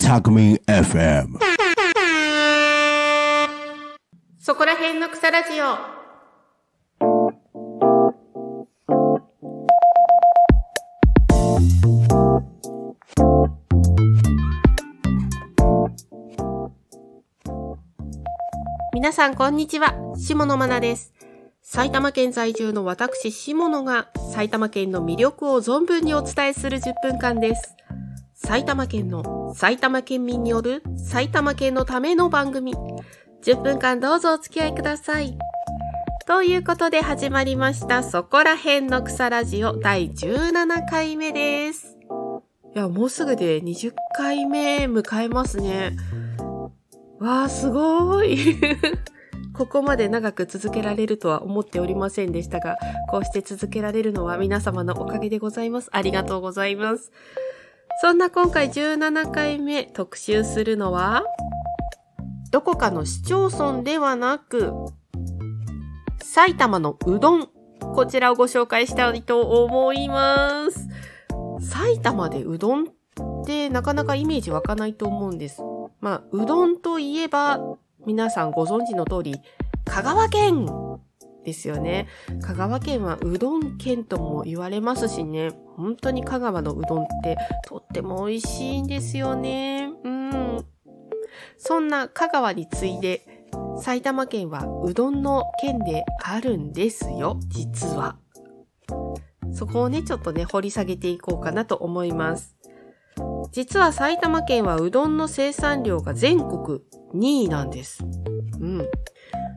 タクミン FM そこら辺の草ラジオ。皆さん、こんにちは。下野真奈です。埼玉県在住の私、下野が埼玉県の魅力を存分にお伝えする10分間です。埼玉県の埼玉県民による埼玉県のための番組。10分間どうぞお付き合いください。ということで始まりました、そこら辺の草ラジオ第17回目です。いや、もうすぐで20回目迎えますね。わあ、すごーい。ここまで長く続けられるとは思っておりませんでしたが、こうして続けられるのは皆様のおかげでございます。ありがとうございます。そんな今回17回目特集するのは、どこかの市町村ではなく、埼玉のうどん。こちらをご紹介したいと思います。埼玉でうどんってなかなかイメージ湧かないと思うんです。まあ、うどんといえば、皆さんご存知の通り、香川県ですよね。香川県はうどん県とも言われますしね。本当に香川のうどんってとっても美味しいんですよね。うん。そんな香川に次いで、埼玉県はうどんの県であるんですよ、実は。そこをね、ちょっとね、掘り下げていこうかなと思います。実は埼玉県はうどんの生産量が全国2位なんです。うん。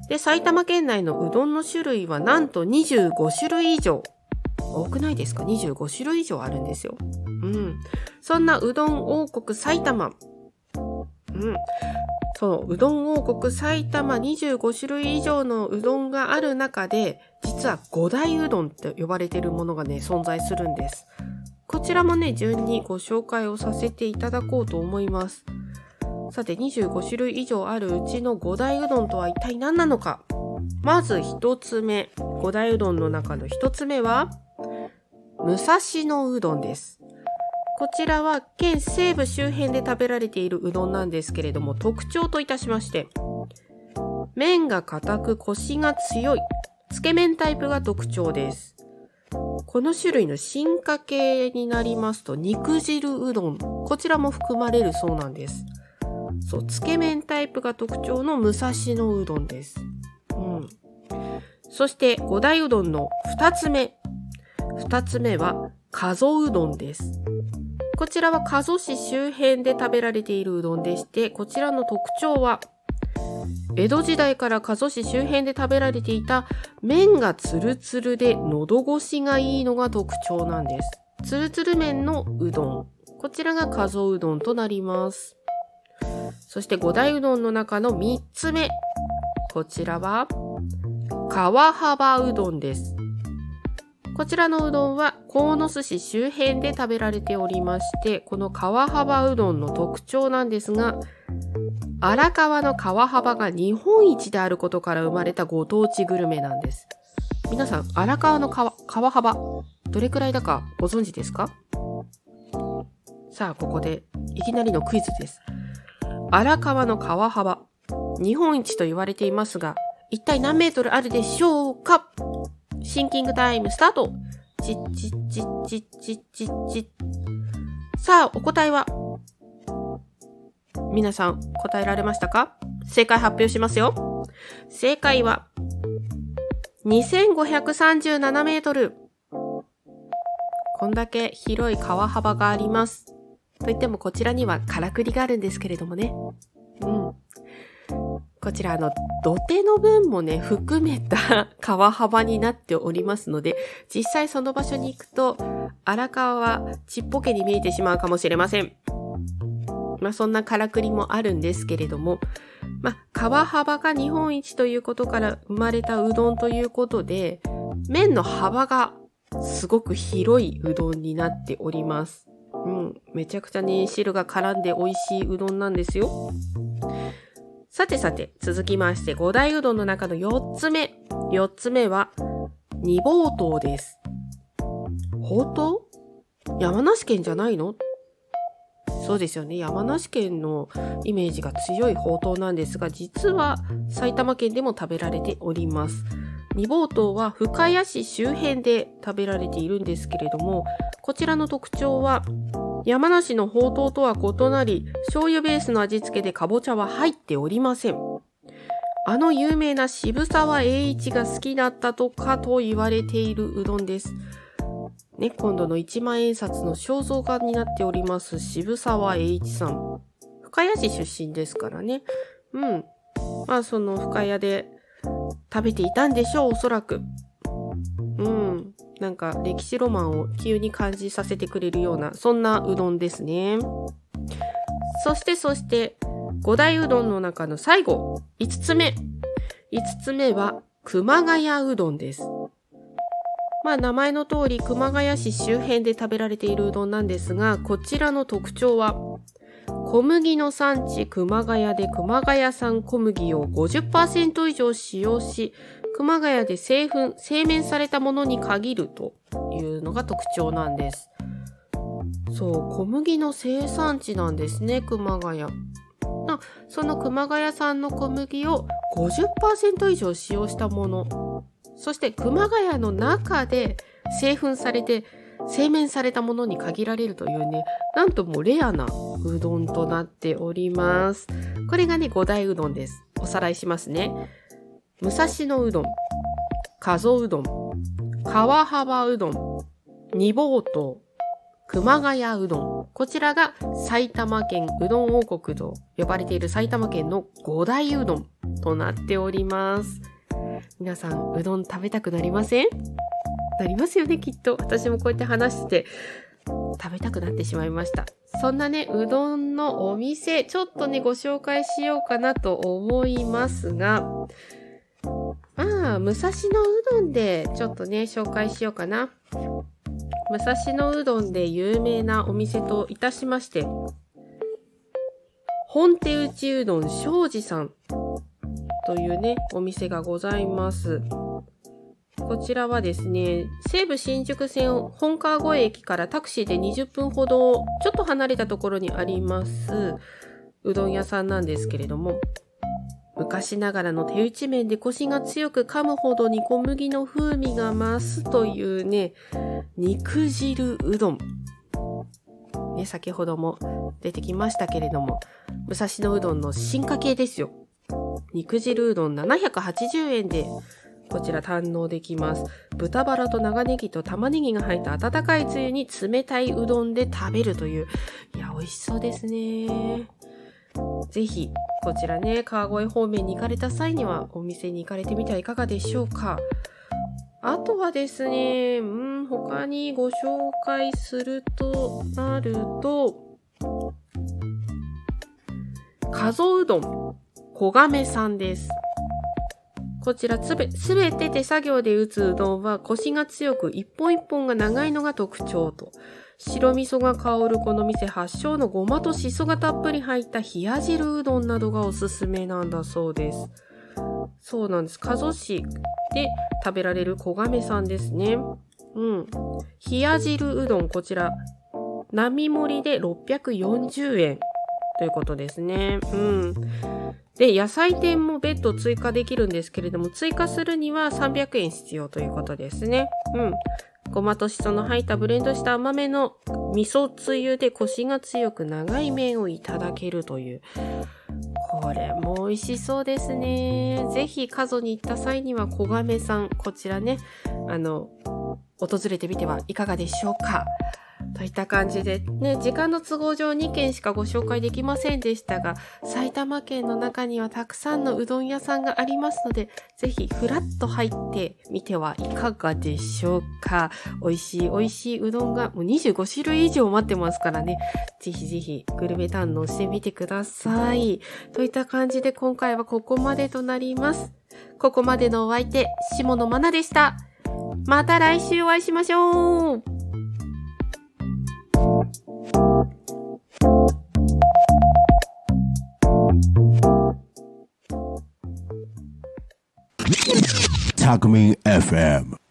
で、埼玉県内のうどんの種類はなんと25種類以上。多くないですか ?25 種類以上あるんですよ。うん。そんなうどん王国埼玉。うん。そのうどん王国埼玉25種類以上のうどんがある中で、実は五大うどんって呼ばれてるものがね、存在するんです。こちらもね、順にご紹介をさせていただこうと思います。さて、25種類以上あるうちの五大うどんとは一体何なのかまず一つ目、五大うどんの中の一つ目は、武蔵野うどんです。こちらは県西部周辺で食べられているうどんなんですけれども、特徴といたしまして、麺が硬くコシが強い、つけ麺タイプが特徴です。この種類の進化系になりますと、肉汁うどん。こちらも含まれるそうなんです。そう、つけ麺タイプが特徴の武蔵野うどんです。うん。そして、五大うどんの二つ目。二つ目は、加須うどんです。こちらは加須市周辺で食べられているうどんでして、こちらの特徴は、江戸時代から加須市周辺で食べられていた麺がツルツルで喉越しがいいのが特徴なんです。ツルツル麺のうどん。こちらが加須うどんとなります。そして五大うどんの中の三つ目。こちらは川幅うどんです。こちらのうどんは鴻巣市周辺で食べられておりまして、この川幅うどんの特徴なんですが、荒川の川幅が日本一であることから生まれたご当地グルメなんです。皆さん、荒川の川川幅、どれくらいだかご存知ですか？さあ、ここでいきなりのクイズです。荒川の川幅、日本一と言われていますが、一体何メートルあるでしょうか？シンキングタイムスタートチッチッチッチッチッチッチッさあ、お答えは？皆さん答えられましたか？正解発表しますよ。正解は、2537メートル。こんだけ広い川幅があります。といってもこちらにはからくりがあるんですけれどもね。うん。こちらあの土手の分もね、含めた川幅になっておりますので、実際その場所に行くと、荒川はちっぽけに見えてしまうかもしれません。まあそんなからくりもあるんですけれども、まあ川幅が日本一ということから生まれたうどんということで、麺の幅がすごく広いうどんになっております。うん、めちゃくちゃね、汁が絡んで美味しいうどんなんですよ。さてさて、続きまして、五大うどんの中の4つ目。4つ目は、二宝島です。ほうとう山梨県じゃないの？そうですよね。山梨県のイメージが強いほうとうなんですが、実は埼玉県でも食べられております。二宝島は深谷市周辺で食べられているんですけれども、こちらの特徴は、山梨のほうとうとは異なり、醤油ベースの味付けでかぼちゃは入っておりません。あの有名な渋沢栄一が好きだったとかと言われているうどんです。ね、今度の一万円札の肖像画になっております渋沢栄一さん。深谷市出身ですからね。うん。まあその深谷で食べていたんでしょう、おそらく。うん。なんか歴史ロマンを急に感じさせてくれるような、そんなうどんですね。そしてそして、五大うどんの中の最後、5つ目。5つ目は、熊谷うどんです。まあ名前の通り熊谷市周辺で食べられているうどんなんですが、こちらの特徴は、小麦の産地熊谷で熊谷産小麦を50%以上使用し、熊谷で製粉、製麺されたものに限るというのが特徴なんです。そう、小麦の生産地なんですね、熊谷。なその熊谷産の小麦を50%以上使用したもの。そして熊谷の中で製粉されて製麺されたものに限られるというね、なんともレアなうどんとなっております。これがね、五大うどんです。おさらいしますね。武蔵野うどん、加須うどん、川幅うどん、二宝島、熊谷うどん。こちらが埼玉県うどん王国と呼ばれている埼玉県の五大うどんとなっております。皆さん、うどん食べたくなりません？なりますよね、きっと。私もこうやって話して、食べたくなってしまいました。そんなね、うどんのお店、ちょっとね、ご紹介しようかなと思いますが、まあ、武蔵野うどんでちょっとね、紹介しようかな。武蔵野うどんで有名なお店といたしまして、本手打ちうどん庄司さんというね、お店がございます。こちらはですね、西武新宿線本川越駅からタクシーで20分ほどちょっと離れたところにありますうどん屋さんなんですけれども、昔ながらの手打ち麺でコシが強く噛むほどに小麦の風味が増すというね、肉汁うどん。ね、先ほども出てきましたけれども、武蔵野うどんの進化系ですよ。肉汁うどん780円でこちら堪能できます。豚バラと長ネギと玉ねぎが入った温かいつゆに冷たいうどんで食べるという。いや、美味しそうですね。ぜひ、こちらね、川越方面に行かれた際にはお店に行かれてみてはいかがでしょうか。あとはですね、うん、他にご紹介するとなると、加須うどん、小亀さんです。こちらすべ、すべて手作業で打つうどんはコシが強く一本一本が長いのが特徴と。白味噌が香るこの店発祥のごまとしそがたっぷり入った冷や汁うどんなどがおすすめなんだそうです。そうなんです。加須市で食べられる小亀さんですね。うん。冷や汁うどん、こちら、並盛りで640円ということですね。うん。で、野菜店も別途追加できるんですけれども、追加するには300円必要ということですね。うん。ごまとしその入ったブレンドした甘めの味噌つゆでコシが強く長い麺をいただけるという。これも美味しそうですね。ぜひ、加須に行った際には、小亀さん、こちらね、あの、訪れてみてはいかがでしょうか。といった感じで、ね、時間の都合上2件しかご紹介できませんでしたが、埼玉県の中にはたくさんのうどん屋さんがありますので、ぜひフラッと入ってみてはいかがでしょうか。美味しい美味しいうどんがもう25種類以上待ってますからね、ぜひぜひグルメ堪能してみてください。といった感じで今回はここまでとなります。ここまでのお相手、下野愛菜でした。また来週お会いしましょう Takumi FM.